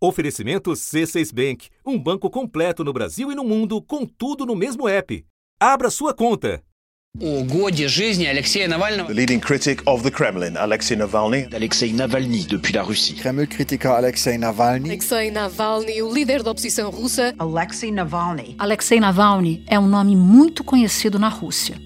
Oferecimento C6 Bank, um banco completo no Brasil e no mundo, com tudo no mesmo app. Abra sua conta. О годе жизни Алексея Навального. The leading critic of the Kremlin, Alexei Navalny. Alexei Navalny depuis la Russie. Kreml-kritiker Alexei Navalny. Alexei Navalny, o líder da oposição russa. Alexei Navalny. Alexei Navalny é um nome muito conhecido na Rússia.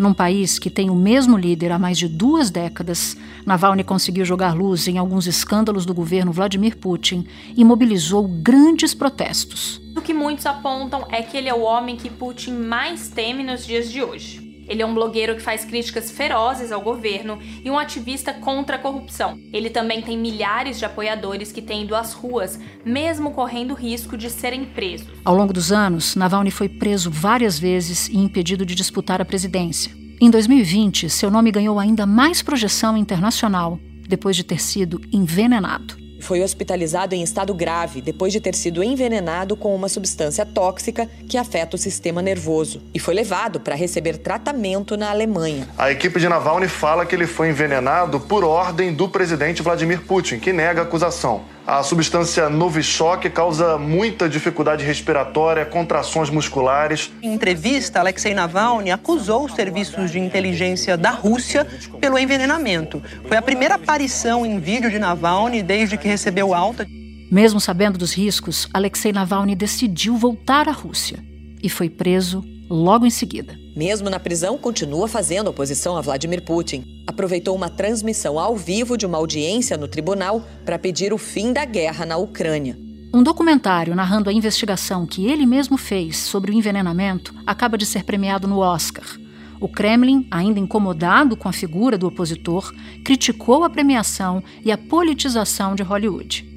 Num país que tem o mesmo líder há mais de duas décadas, Navalny conseguiu jogar luz em alguns escândalos do governo Vladimir Putin e mobilizou grandes protestos. O que muitos apontam é que ele é o homem que Putin mais teme nos dias de hoje. Ele é um blogueiro que faz críticas ferozes ao governo e um ativista contra a corrupção. Ele também tem milhares de apoiadores que têm ido às ruas, mesmo correndo risco de serem presos. Ao longo dos anos, Navalny foi preso várias vezes e impedido de disputar a presidência. Em 2020, seu nome ganhou ainda mais projeção internacional depois de ter sido envenenado. Foi hospitalizado em estado grave depois de ter sido envenenado com uma substância tóxica que afeta o sistema nervoso e foi levado para receber tratamento na Alemanha. A equipe de Navalny fala que ele foi envenenado por ordem do presidente Vladimir Putin, que nega a acusação. A substância Novichok causa muita dificuldade respiratória, contrações musculares. Em entrevista, Alexei Navalny acusou os serviços de inteligência da Rússia pelo envenenamento. Foi a primeira aparição em vídeo de Navalny desde que recebeu alta. Mesmo sabendo dos riscos, Alexei Navalny decidiu voltar à Rússia e foi preso logo em seguida. Mesmo na prisão, continua fazendo oposição a Vladimir Putin. Aproveitou uma transmissão ao vivo de uma audiência no tribunal para pedir o fim da guerra na Ucrânia. Um documentário narrando a investigação que ele mesmo fez sobre o envenenamento acaba de ser premiado no Oscar. O Kremlin, ainda incomodado com a figura do opositor, criticou a premiação e a politização de Hollywood.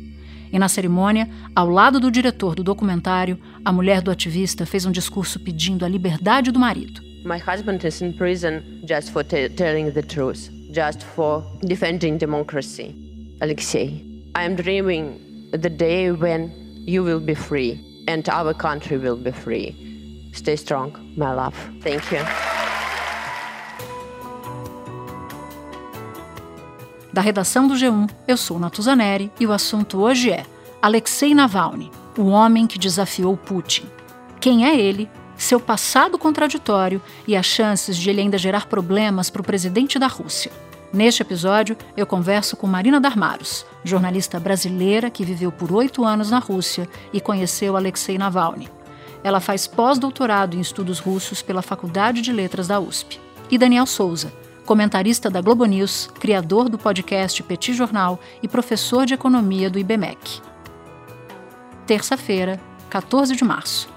E na cerimônia, ao lado do diretor do documentário, a mulher do ativista fez um discurso pedindo a liberdade do marido. My husband is in prison just for telling the truth, just for defending democracy. Alexei, I am dreaming the day when you will be free and our country will be free. Stay strong, my love. Thank you. Da redação do G1, eu sou Natuzaneri e o assunto hoje é Alexei Navalny, o homem que desafiou Putin. Quem é ele, seu passado contraditório e as chances de ele ainda gerar problemas para o presidente da Rússia. Neste episódio, eu converso com Marina Darmaros, jornalista brasileira que viveu por oito anos na Rússia e conheceu Alexei Navalny. Ela faz pós-doutorado em estudos russos pela Faculdade de Letras da USP. E Daniel Souza, comentarista da Globo News, criador do podcast Petit Jornal e professor de economia do IBMEC. Terça-feira, 14 de março.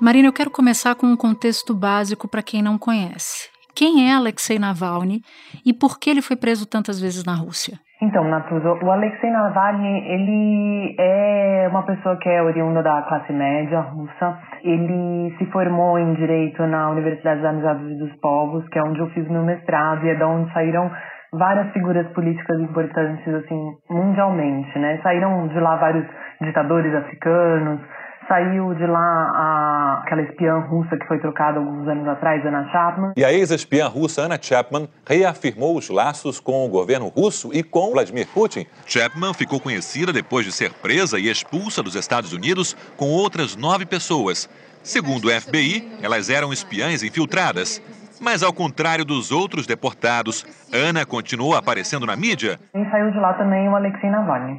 Marina, eu quero começar com um contexto básico para quem não conhece. Quem é Alexei Navalny e por que ele foi preso tantas vezes na Rússia? Então, Natuza, o Alexei Navalny, ele é uma pessoa que é oriunda da classe média russa. Ele se formou em Direito na Universidade das Amizades dos Povos, que é onde eu fiz meu mestrado e é da onde saíram várias figuras políticas importantes, assim, mundialmente, né? Saíram de lá vários ditadores africanos, Saiu de lá a, aquela espiã russa que foi trocada alguns anos atrás, Anna Chapman. E a ex-espiã russa Anna Chapman reafirmou os laços com o governo russo e com Vladimir Putin. Chapman ficou conhecida depois de ser presa e expulsa dos Estados Unidos com outras nove pessoas. Segundo o FBI, elas eram espiãs infiltradas. Mas ao contrário dos outros deportados, Ana continuou aparecendo na mídia. E saiu de lá também o Alexei Navalny.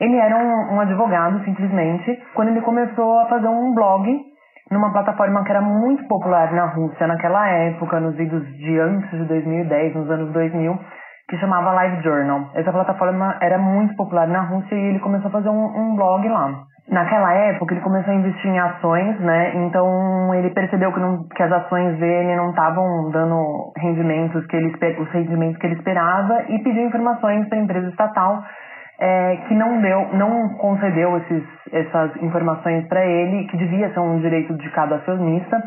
Ele era um, um advogado, simplesmente, quando ele começou a fazer um blog numa plataforma que era muito popular na Rússia naquela época, nos idos de antes de 2010, nos anos 2000, que chamava Live Journal. Essa plataforma era muito popular na Rússia e ele começou a fazer um, um blog lá. Naquela época ele começou a investir em ações, né? Então ele percebeu que, não, que as ações dele não estavam dando rendimentos que ele os rendimentos que ele esperava e pediu informações para a empresa estatal é, que não deu, não concedeu esses, essas informações para ele, que devia ser um direito de cada acionista,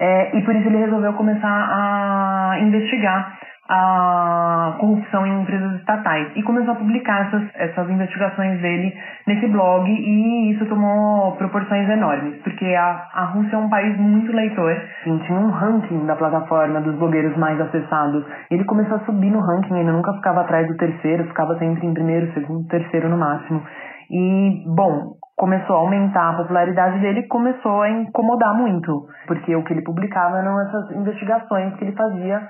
é, e por isso ele resolveu começar a investigar a corrupção em empresas estatais e começou a publicar essas, essas investigações dele nesse blog e isso tomou proporções enormes, porque a, a Rússia é um país muito leitor, tinha um ranking da plataforma dos blogueiros mais acessados. Ele começou a subir no ranking, ele nunca ficava atrás do terceiro, ficava sempre em primeiro, segundo, terceiro no máximo. E, bom, começou a aumentar a popularidade dele e começou a incomodar muito, porque o que ele publicava eram essas investigações que ele fazia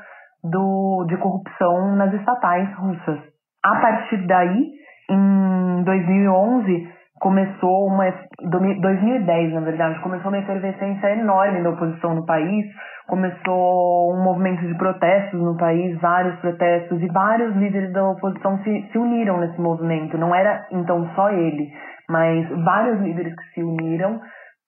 do, de corrupção nas estatais russas. A partir daí, em 2011, começou uma 2010 na verdade começou uma efervescência enorme da oposição no país começou um movimento de protestos no país vários protestos e vários líderes da oposição se, se uniram nesse movimento não era então só ele mas vários líderes que se uniram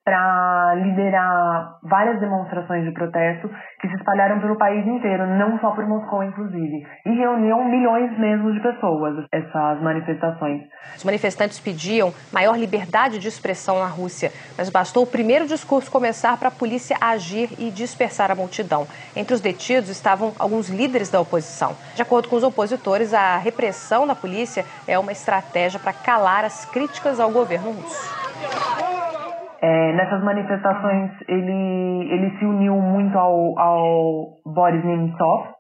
para liderar várias demonstrações de protesto que se espalharam pelo país inteiro, não só por Moscou, inclusive. E reuniam milhões mesmo de pessoas, essas manifestações. Os manifestantes pediam maior liberdade de expressão na Rússia, mas bastou o primeiro discurso começar para a polícia agir e dispersar a multidão. Entre os detidos estavam alguns líderes da oposição. De acordo com os opositores, a repressão da polícia é uma estratégia para calar as críticas ao governo russo. É, nessas manifestações ele, ele se uniu muito ao, ao Boris Nemtsov,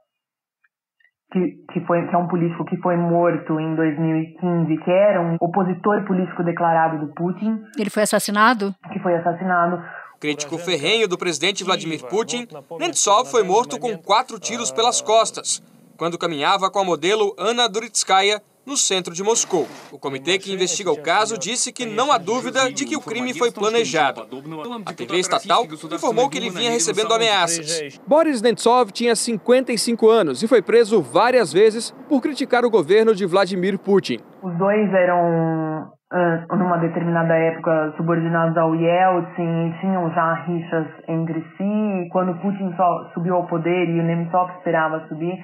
que, que, foi, que é um político que foi morto em 2015, que era um opositor político declarado do Putin. Ele foi assassinado? Que foi assassinado. Crítico ferrenho do presidente Vladimir Putin, Nemtsov foi morto com quatro tiros pelas costas, quando caminhava com a modelo Anna Duritskaya no centro de Moscou. O comitê que investiga o caso disse que não há dúvida de que o crime foi planejado. A TV estatal informou que ele vinha recebendo ameaças. Boris Nemtsov tinha 55 anos e foi preso várias vezes por criticar o governo de Vladimir Putin. Os dois eram numa determinada época subordinados ao Yeltsin, tinham já rixas entre si. Quando Putin só subiu ao poder e o Nemtsov esperava subir,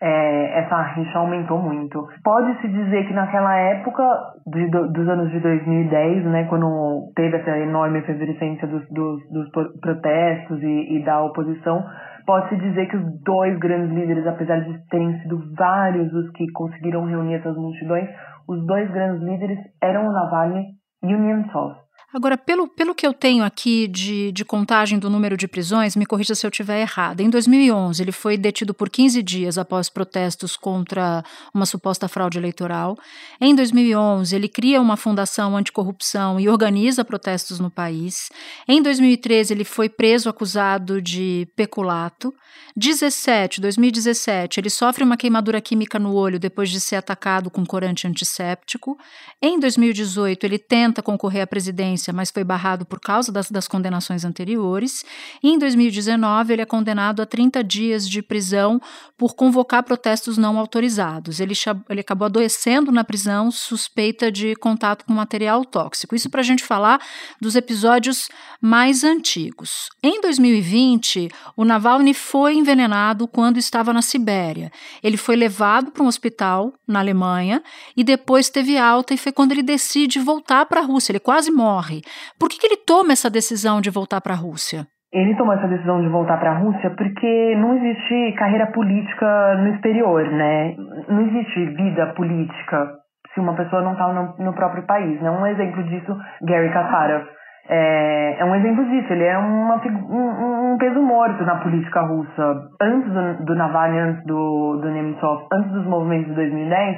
é, essa rixa aumentou muito. Pode-se dizer que naquela época de, do, dos anos de 2010, né, quando teve essa enorme efervescência dos, dos, dos protestos e, e da oposição, pode-se dizer que os dois grandes líderes, apesar de terem sido vários os que conseguiram reunir essas multidões, os dois grandes líderes eram o Navalny e o Nemtsov. Agora, pelo, pelo que eu tenho aqui de, de contagem do número de prisões, me corrija se eu estiver errada. Em 2011, ele foi detido por 15 dias após protestos contra uma suposta fraude eleitoral. Em 2011, ele cria uma fundação anticorrupção e organiza protestos no país. Em 2013, ele foi preso acusado de peculato. 17, 2017, ele sofre uma queimadura química no olho depois de ser atacado com corante antisséptico. Em 2018, ele tenta concorrer à presidência mas foi barrado por causa das, das condenações anteriores. E em 2019, ele é condenado a 30 dias de prisão por convocar protestos não autorizados. Ele, ele acabou adoecendo na prisão, suspeita de contato com material tóxico. Isso para a gente falar dos episódios mais antigos. Em 2020, o Navalny foi envenenado quando estava na Sibéria. Ele foi levado para um hospital na Alemanha e depois teve alta, e foi quando ele decide voltar para a Rússia. Ele quase morre morre. Por que, que ele toma essa decisão de voltar para a Rússia? Ele tomou essa decisão de voltar para a Rússia porque não existe carreira política no exterior, né? Não existe vida política se uma pessoa não está no, no, próprio país. Né? Um exemplo disso, Gary Kasparov. É, é um exemplo disso. Ele é uma, um, um, peso morto na política russa. Antes do, do Navalny, antes do, do Nemtsov, antes dos movimentos de 2010,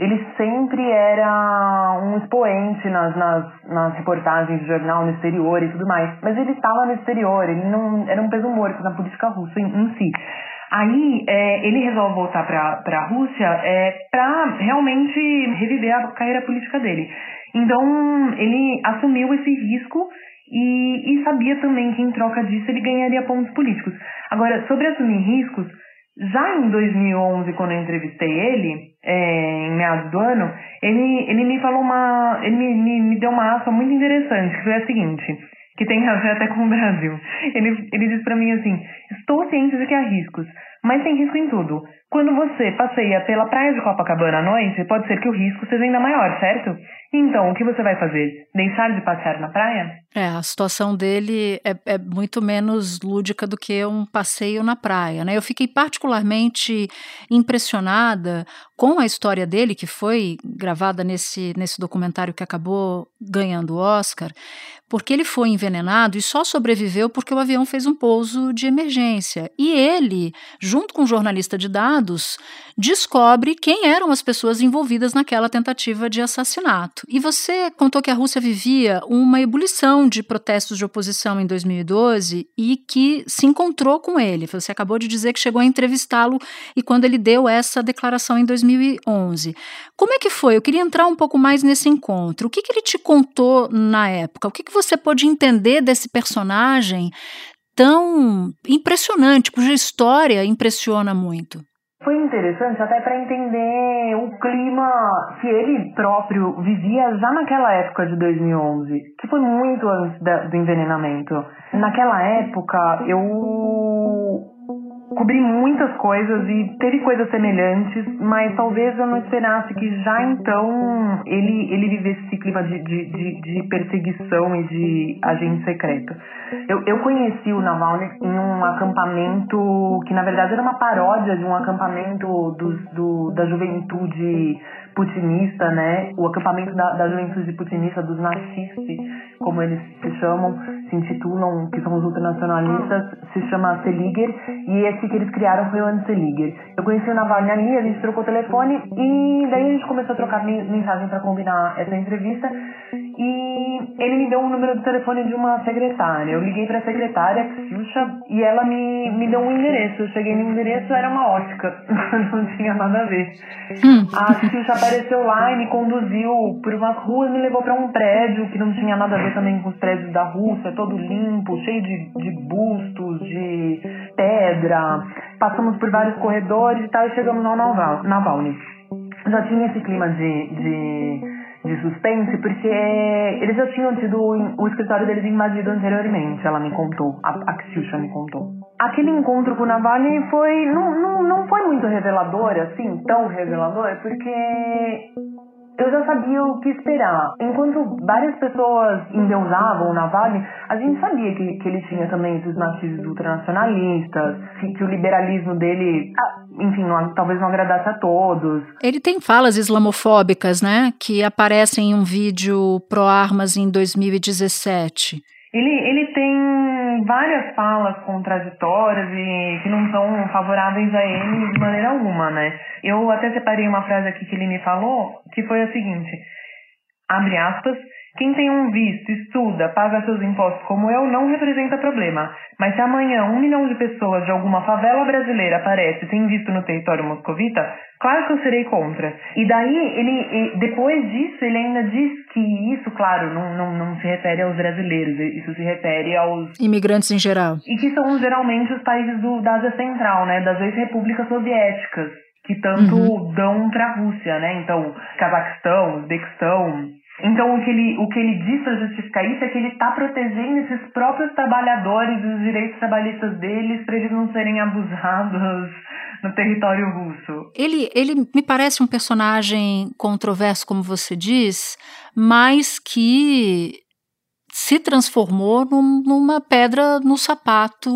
ele sempre era um expoente nas, nas, nas reportagens de jornal no exterior e tudo mais. Mas ele estava no exterior, ele não era um peso morto na política russa em, em si. Aí é, ele resolve voltar para a Rússia é, para realmente reviver a carreira política dele. Então ele assumiu esse risco e, e sabia também que em troca disso ele ganharia pontos políticos. Agora, sobre assumir riscos, já em 2011, quando eu entrevistei ele, é, em meados do ano, ele, ele me falou uma. Ele me, me, me deu uma aspa muito interessante, que foi a seguinte, que tem a ver até com o Brasil. Ele, ele disse para mim assim: Estou ciente de que há riscos, Mas tem risco em tudo. Quando você passeia pela praia de Copacabana à noite, pode ser que o risco seja ainda maior, certo? Então, o que você vai fazer? Deixar de passear na praia? É, a situação dele é, é, muito menos lúdica do que um passeio na praia, né? Eu fiquei particularmente impressionada com a história dele, que foi gravada nesse, nesse documentário que acabou ganhando o Oscar, porque ele foi envenenado e só sobreviveu porque o avião fez um pouso de emergência. E ele, junto com um jornalista de dados, descobre quem eram as pessoas envolvidas naquela tentativa de assassinato. E você contou que a Rússia vivia uma ebulição de protestos de oposição em 2012 e que se encontrou com ele. Você acabou de dizer que chegou a entrevistá-lo e quando ele deu essa declaração em 2011. Como é que foi? Eu queria entrar um pouco mais nesse encontro. O que, que ele te contou na época? O que, que você pôde entender desse personagem tão impressionante, cuja história impressiona muito? Foi interessante até para entender o clima que ele próprio vivia já naquela época de 2011, que foi muito antes da, do envenenamento. Naquela época, eu cobri muitas coisas e teve coisas semelhantes, mas talvez eu não esperasse que já então ele, ele vivesse esse clima de, de, de, de perseguição e de agente secreto. Eu, eu conheci o Navalny em um acampamento que na verdade era uma paródia de um acampamento dos, do, da juventude putinista, né? O acampamento da, da juventude putinista, dos nazistas, como eles se chamam, se intitulam, que são os ultranacionalistas, se chama Seliger, e esse que eles criaram foi o Anti-Seliger. Eu conheci o Navalny ali, a gente trocou telefone, e daí a gente começou a trocar mensagem para combinar essa entrevista, e ele me deu um número de telefone de uma secretária. Eu liguei para a secretária, Xuxa, e ela me, me deu um endereço. Eu cheguei no endereço, era uma ótica, não tinha nada a ver. Hum. A Xuxa apareceu lá e me conduziu por umas ruas, me levou para um prédio que não tinha nada a ver também com os prédios da Rússia, todo limpo, cheio de, de bustos, de pedra. Passamos por vários corredores e tal e chegamos no Navalny. Já tinha esse clima de, de de suspense, porque eles já tinham tido o escritório deles invadido anteriormente, ela me contou, a, a me contou. Aquele encontro com o Navalny foi, não, não, não foi muito revelador, assim, tão revelador, porque eu já sabia o que esperar. Enquanto várias pessoas endeusavam o Navalny, a gente sabia que, que ele tinha também esses nativos ultranacionalistas, que, que o liberalismo dele, ah, enfim, não, talvez não agradasse a todos. Ele tem falas islamofóbicas, né? Que aparecem em um vídeo pró-armas em 2017. Ele, ele tem várias falas contraditórias e que não são favoráveis a ele de maneira alguma, né? Eu até separei uma frase aqui que ele me falou, que foi a seguinte, abre aspas, quem tem um visto, estuda, paga seus impostos como eu, não representa problema. Mas se amanhã um milhão de pessoas de alguma favela brasileira aparece sem visto no território moscovita, claro que eu serei contra. E daí, ele, depois disso, ele ainda diz que isso, claro, não, não, não se refere aos brasileiros, isso se refere aos... Imigrantes em geral. E que são geralmente os países do, da Ásia Central, né, das ex-repúblicas soviéticas que tanto uhum. dão para a Rússia, né? Então, Cazaquistão, Uzbequistão, então, o que ele, o que ele diz para justificar isso é que ele está protegendo esses próprios trabalhadores os direitos trabalhistas deles para eles não serem abusados no território russo. Ele, ele me parece um personagem controverso, como você diz, mas que se transformou num, numa pedra no sapato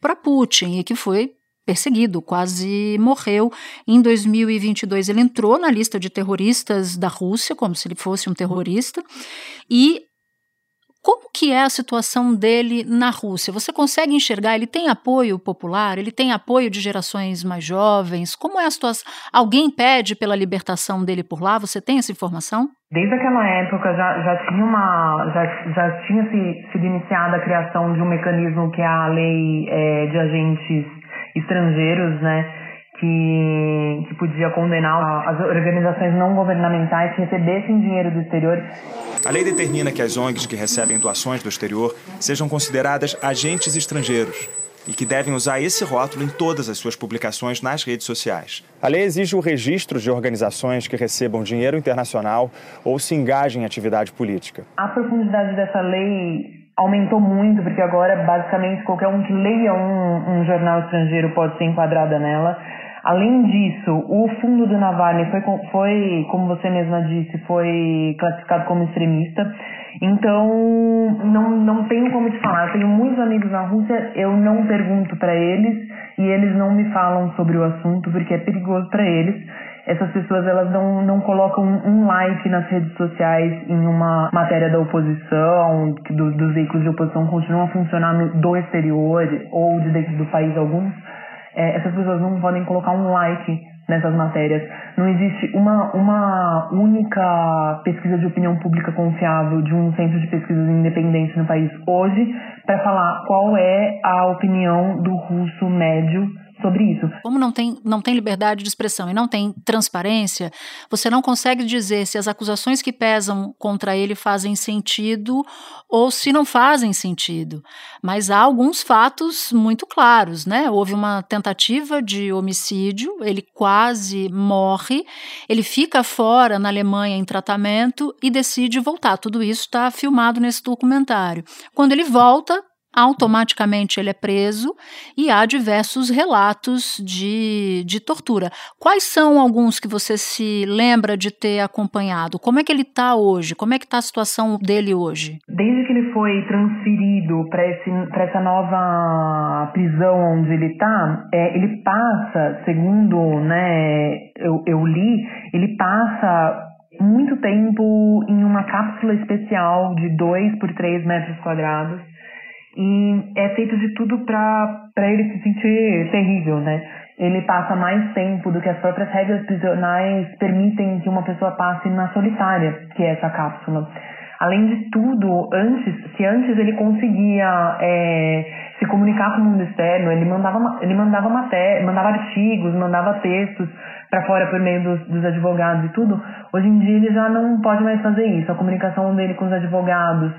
para Putin e que foi perseguido, quase morreu. Em 2022, ele entrou na lista de terroristas da Rússia, como se ele fosse um terrorista, e como que é a situação dele na Rússia? Você consegue enxergar? Ele tem apoio popular? Ele tem apoio de gerações mais jovens? Como é a situação? Alguém pede pela libertação dele por lá? Você tem essa informação? Desde aquela época já, já tinha uma já, já tinha se, sido iniciada a criação de um mecanismo que é a lei é, de agentes estrangeiros, né, que, que podia condenar as organizações não governamentais que recebessem dinheiro do exterior. A lei determina que as ONGs que recebem doações do exterior sejam consideradas agentes estrangeiros e que devem usar esse rótulo em todas as suas publicações nas redes sociais. A lei exige o registro de organizações que recebam dinheiro internacional ou se engajem em atividade política. A profundidade dessa lei aumentou muito, porque agora basicamente qualquer um que leia um, um jornal estrangeiro pode ser enquadrada nela. Além disso, o fundo do Navalny foi, foi, como você mesma disse, foi classificado como extremista. Então, não, não tenho como te falar. Eu tenho muitos amigos na Rússia, eu não pergunto para eles e eles não me falam sobre o assunto porque é perigoso para eles. Essas pessoas elas não, não colocam um like nas redes sociais em uma matéria da oposição, do, dos veículos de oposição continuam a funcionar no, do exterior ou de dentro do país alguns. É, essas pessoas não podem colocar um like nessas matérias. Não existe uma, uma única pesquisa de opinião pública confiável de um centro de pesquisas independente no país hoje para falar qual é a opinião do russo médio sobre isso. Como não tem, não tem liberdade de expressão e não tem transparência, você não consegue dizer se as acusações que pesam contra ele fazem sentido ou se não fazem sentido. Mas há alguns fatos muito claros, né? Houve uma tentativa de homicídio, ele quase morre, ele fica fora na Alemanha em tratamento e decide voltar. Tudo isso está filmado nesse documentário. Quando ele volta, automaticamente ele é preso e há diversos relatos de, de tortura. Quais são alguns que você se lembra de ter acompanhado? Como é que ele está hoje? Como é que está a situação dele hoje? Desde que ele foi transferido para essa nova prisão onde ele está, é, ele passa, segundo né, eu, eu li, ele passa muito tempo em uma cápsula especial de 2 por 3 metros quadrados e é feito de tudo para ele se sentir terrível, né? Ele passa mais tempo do que as próprias regras prisionais permitem que uma pessoa passe na solitária, que é essa cápsula. Além de tudo, antes, se antes ele conseguia é, se comunicar com o mundo externo, ele mandava, ele mandava matéria, mandava artigos, mandava textos para fora por meio dos, dos advogados e tudo. Hoje em dia ele já não pode mais fazer isso. A comunicação dele com os advogados,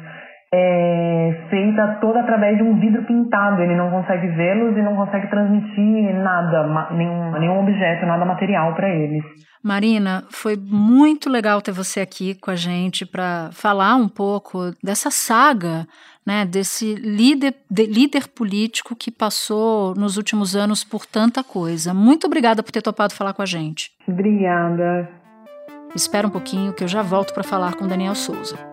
é feita toda através de um vidro pintado. Ele não consegue vê-los e não consegue transmitir nada, nenhum, nenhum objeto, nada material para eles. Marina, foi muito legal ter você aqui com a gente para falar um pouco dessa saga, né, desse líder, de, líder político que passou nos últimos anos por tanta coisa. Muito obrigada por ter topado falar com a gente. Obrigada. Espera um pouquinho que eu já volto para falar com Daniel Souza.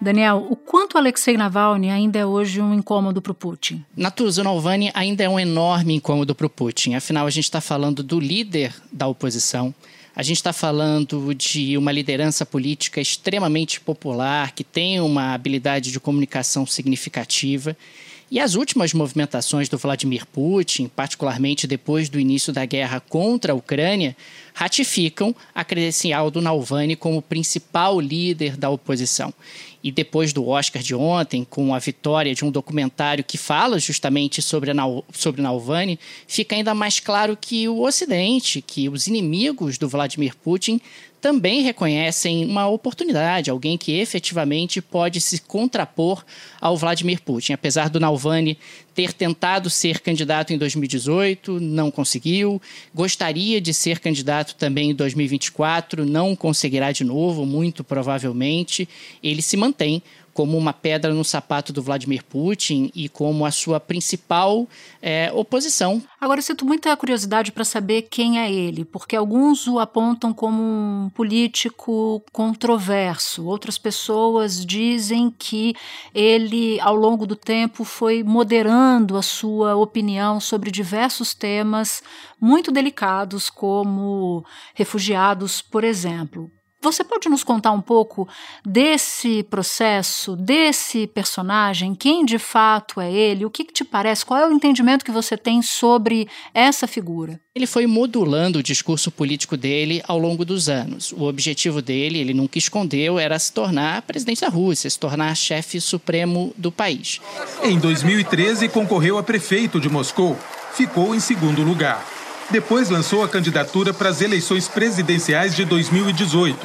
Daniel, o quanto Alexei Navalny ainda é hoje um incômodo para o Putin? Natuza, Navalny ainda é um enorme incômodo para o Putin. Afinal, a gente está falando do líder da oposição. A gente está falando de uma liderança política extremamente popular, que tem uma habilidade de comunicação significativa. E as últimas movimentações do Vladimir Putin, particularmente depois do início da guerra contra a Ucrânia, ratificam a credencial do Navalny como principal líder da oposição. E depois do Oscar de ontem, com a vitória de um documentário que fala justamente sobre, a sobre Navalny, fica ainda mais claro que o Ocidente, que os inimigos do Vladimir Putin também reconhecem uma oportunidade, alguém que efetivamente pode se contrapor ao Vladimir Putin. Apesar do Navalny ter tentado ser candidato em 2018, não conseguiu. Gostaria de ser candidato também em 2024, não conseguirá de novo, muito provavelmente. Ele se mantém como uma pedra no sapato do Vladimir Putin e como a sua principal é, oposição. Agora, eu sinto muita curiosidade para saber quem é ele, porque alguns o apontam como um político controverso, outras pessoas dizem que ele, ao longo do tempo, foi moderando a sua opinião sobre diversos temas muito delicados, como refugiados, por exemplo. Você pode nos contar um pouco desse processo, desse personagem? Quem de fato é ele? O que, que, te parece? Qual é o entendimento que você tem sobre essa figura? Ele foi modulando o discurso político dele ao longo dos anos. O objetivo dele, ele nunca escondeu, era se tornar presidente da Rússia, se tornar chefe supremo do país. Em 2013, concorreu a prefeito de Moscou. Ficou em segundo lugar. Depois lançou a candidatura para as eleições presidenciais de 2018.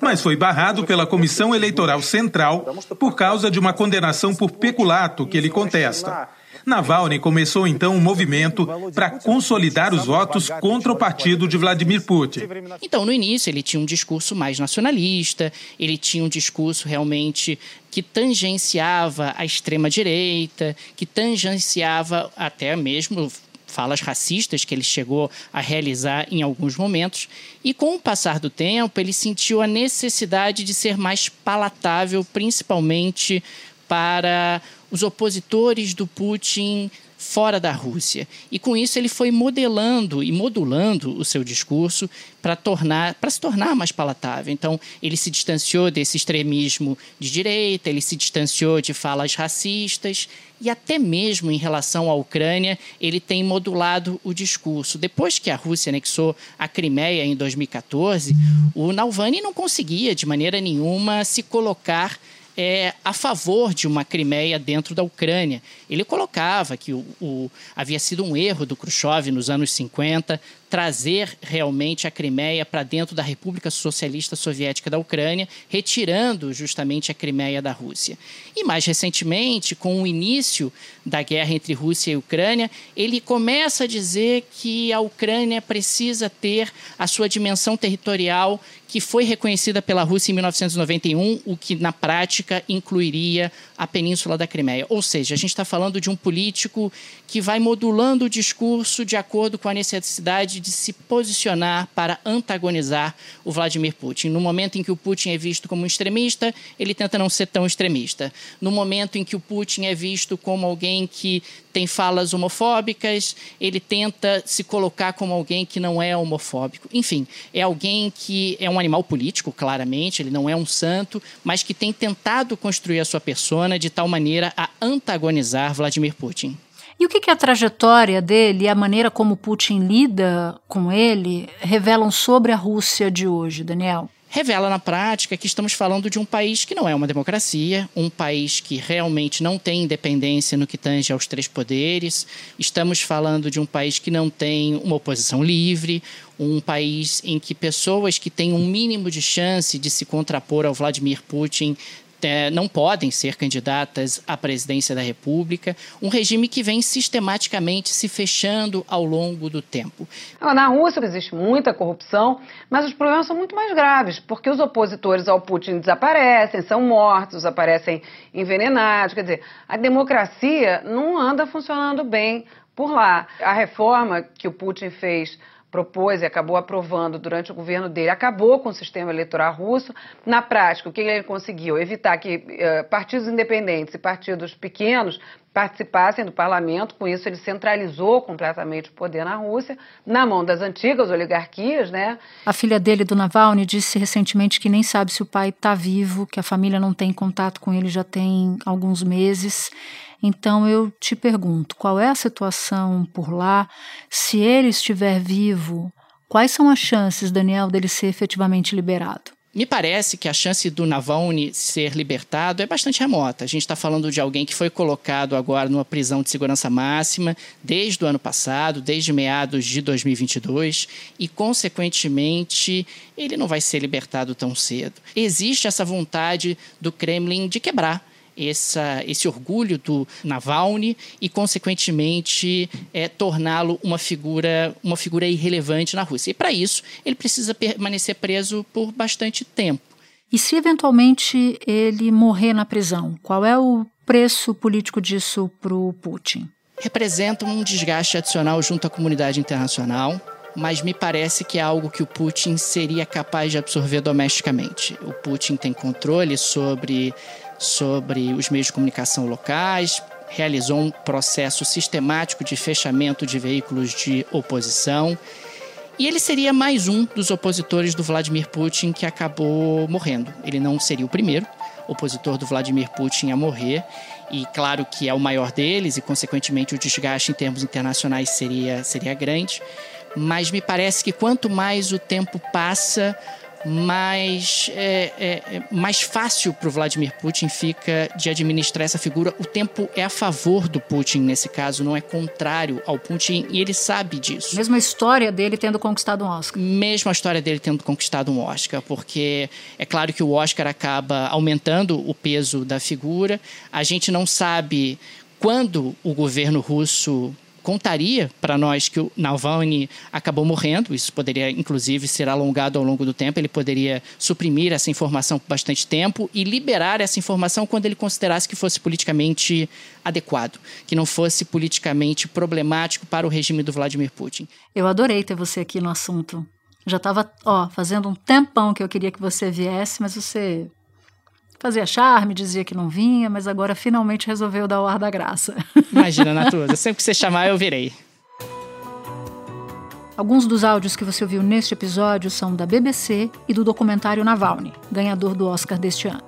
Mas foi barrado pela Comissão Eleitoral Central por causa de uma condenação por peculato que ele contesta. Navalny começou então um movimento para consolidar os votos contra o partido de Vladimir Putin. Então, no início, ele tinha um discurso mais nacionalista, ele tinha um discurso realmente que tangenciava a extrema-direita, que tangenciava até mesmo falas racistas que ele chegou a realizar em alguns momentos. E com o passar do tempo, ele sentiu a necessidade de ser mais palatável, principalmente para os opositores do Putin fora da Rússia. E com isso ele foi modelando e modulando o seu discurso para tornar para se tornar mais palatável. Então, ele se distanciou desse extremismo de direita, ele se distanciou de falas racistas e até mesmo em relação à Ucrânia, ele tem modulado o discurso. Depois que a Rússia anexou a Crimeia em 2014, o Navalny não conseguia de maneira nenhuma se colocar é, a favor de uma Crimeia dentro da Ucrânia. Ele colocava que o, o, havia sido um erro do Khrushchev nos anos 50 trazer realmente a Crimeia para dentro da República Socialista Soviética da Ucrânia, retirando justamente a Crimeia da Rússia. E mais recentemente, com o início da guerra entre Rússia e Ucrânia, ele começa a dizer que a Ucrânia precisa ter a sua dimensão territorial que foi reconhecida pela Rússia em 1991, o que na prática incluiria a Península da Crimeia. Ou seja, a gente está falando de um político que vai modulando o discurso de acordo com a necessidade de se posicionar para antagonizar o Vladimir Putin. No momento em que o Putin é visto como um extremista, ele tenta não ser tão extremista. No momento em que o Putin é visto como alguém que tem falas homofóbicas, ele tenta se colocar como alguém que não é homofóbico. Enfim, é alguém que é um animal político, claramente, ele não é um santo, mas que tem tentado construir a sua persona de tal maneira a antagonizar Vladimir Putin. E o que, que a trajetória dele e a maneira como Putin lida com ele revelam sobre a Rússia de hoje, Daniel? Revela na prática que estamos falando de um país que não é uma democracia, um país que realmente não tem independência no que tange aos três poderes. Estamos falando de um país que não tem uma oposição livre, um país em que pessoas que têm um mínimo de chance de se contrapor ao Vladimir Putin não podem ser candidatas à presidência da República, um regime que vem sistematicamente se fechando ao longo do tempo. Na Rússia existe muita corrupção, mas os problemas são muito mais graves, porque os opositores ao Putin desaparecem, são mortos, aparecem envenenados. Quer dizer, a democracia não anda funcionando bem por lá. A reforma que o Putin fez propôs e acabou aprovando durante o governo dele, acabou com o sistema eleitoral russo. Na prática, o que ele conseguiu? Evitar que uh, partidos independentes e partidos pequenos participassem do parlamento, com isso ele centralizou completamente o poder na Rússia, na mão das antigas oligarquias, né? A filha dele, do Navalny, disse recentemente que nem sabe se o pai está vivo, que a família não tem contato com ele já tem alguns meses. Então eu te pergunto, qual é a situação por lá? Se ele estiver vivo, quais são as chances, Daniel, dele ser efetivamente liberado? Me parece que a chance do Navalny ser libertado é bastante remota. A gente está falando de alguém que foi colocado agora numa prisão de segurança máxima desde o ano passado, desde meados de 2022, e, consequentemente, ele não vai ser libertado tão cedo. Existe essa vontade do Kremlin de quebrar essa, esse orgulho do Navalny e, consequentemente, é, torná-lo uma figura, uma figura irrelevante na Rússia. E, para isso, ele precisa permanecer preso por bastante tempo. E se eventualmente ele morrer na prisão, qual é o preço político disso para o Putin? Representa um desgaste adicional junto à comunidade internacional, mas me parece que é algo que o Putin seria capaz de absorver domesticamente. O Putin tem controle sobre sobre os meios de comunicação locais, realizou um processo sistemático de fechamento de veículos de oposição. E ele seria mais um dos opositores do Vladimir Putin que acabou morrendo. Ele não seria o primeiro opositor do Vladimir Putin a morrer. E claro que é o maior deles, e consequentemente o desgaste em termos internacionais seria, seria grande. Mas me parece que quanto mais o tempo passa, mais, é, é, é mais fácil para o Vladimir Putin fica de administrar essa figura. O tempo é a favor do Putin nesse caso, não é contrário ao Putin, e ele sabe disso. Mesmo a história dele tendo conquistado um Oscar. Mesmo a história dele tendo conquistado um Oscar, porque é claro que o Oscar acaba aumentando o peso da figura. A gente não sabe quando o governo russo contaria para nós que o Navalny acabou morrendo. Isso poderia, inclusive, ser alongado ao longo do tempo. Ele poderia suprimir essa informação por bastante tempo e liberar essa informação quando ele considerasse que fosse politicamente adequado, que não fosse politicamente problemático para o regime do Vladimir Putin. Eu adorei ter você aqui no assunto. Já estava, ó, fazendo um tempão que eu queria que você viesse, mas você Fazia charme, dizia que não vinha, mas agora finalmente resolveu dar o ar da graça. Imagina, Natuza, sempre que você chamar, eu virei. Alguns dos áudios que você ouviu neste episódio são da BBC e do documentário Navalny, ganhador do Oscar deste ano.